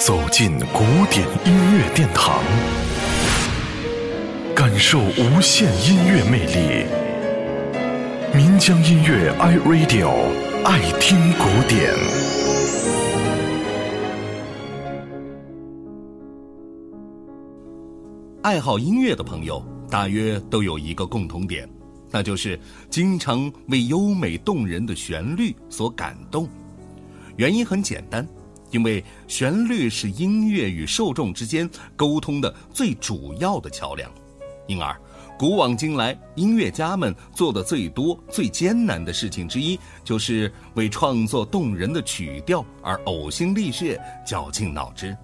走进古典音乐殿堂，感受无限音乐魅力。民江音乐 iRadio 爱听古典。爱好音乐的朋友，大约都有一个共同点，那就是经常为优美动人的旋律所感动。原因很简单。因为旋律是音乐与受众之间沟通的最主要的桥梁，因而古往今来，音乐家们做的最多、最艰难的事情之一，就是为创作动人的曲调而呕心沥血、绞尽脑汁。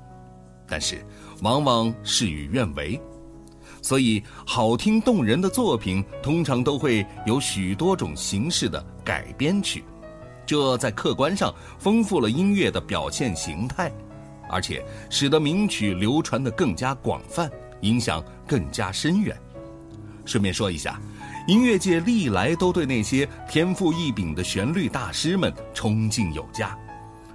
但是，往往事与愿违，所以好听动人的作品通常都会有许多种形式的改编曲。这在客观上丰富了音乐的表现形态，而且使得名曲流传的更加广泛，影响更加深远。顺便说一下，音乐界历来都对那些天赋异禀的旋律大师们崇敬有加，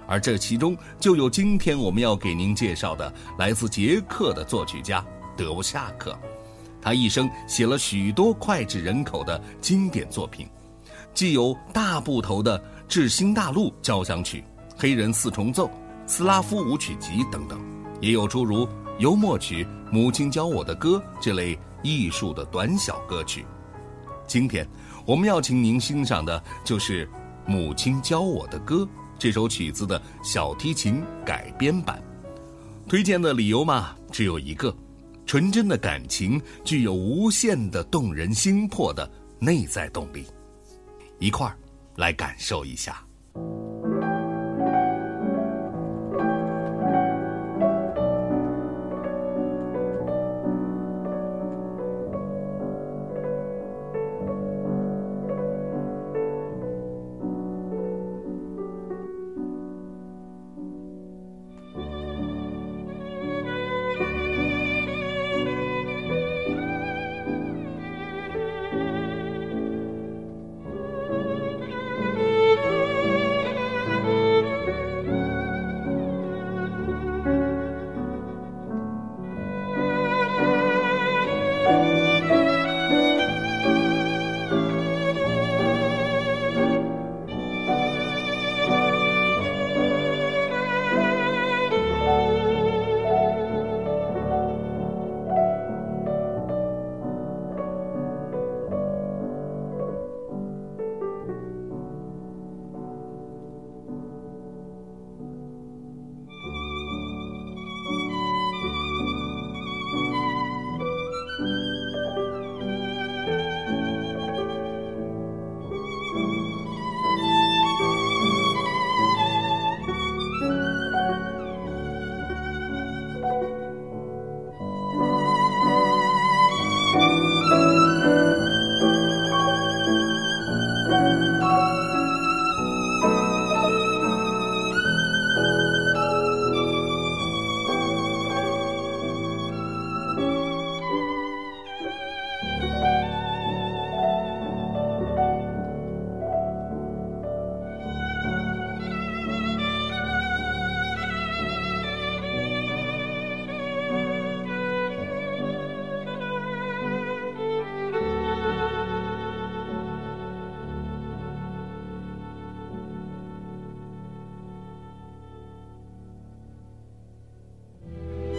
而这其中就有今天我们要给您介绍的来自捷克的作曲家德沃夏克。他一生写了许多脍炙人口的经典作品，既有大部头的。《致新大陆交响曲》《黑人四重奏》《斯拉夫舞曲集》等等，也有诸如幽默曲《母亲教我的歌》这类艺术的短小歌曲。今天我们要请您欣赏的就是《母亲教我的歌》这首曲子的小提琴改编版。推荐的理由嘛，只有一个：纯真的感情具有无限的动人心魄的内在动力。一块儿。来感受一下。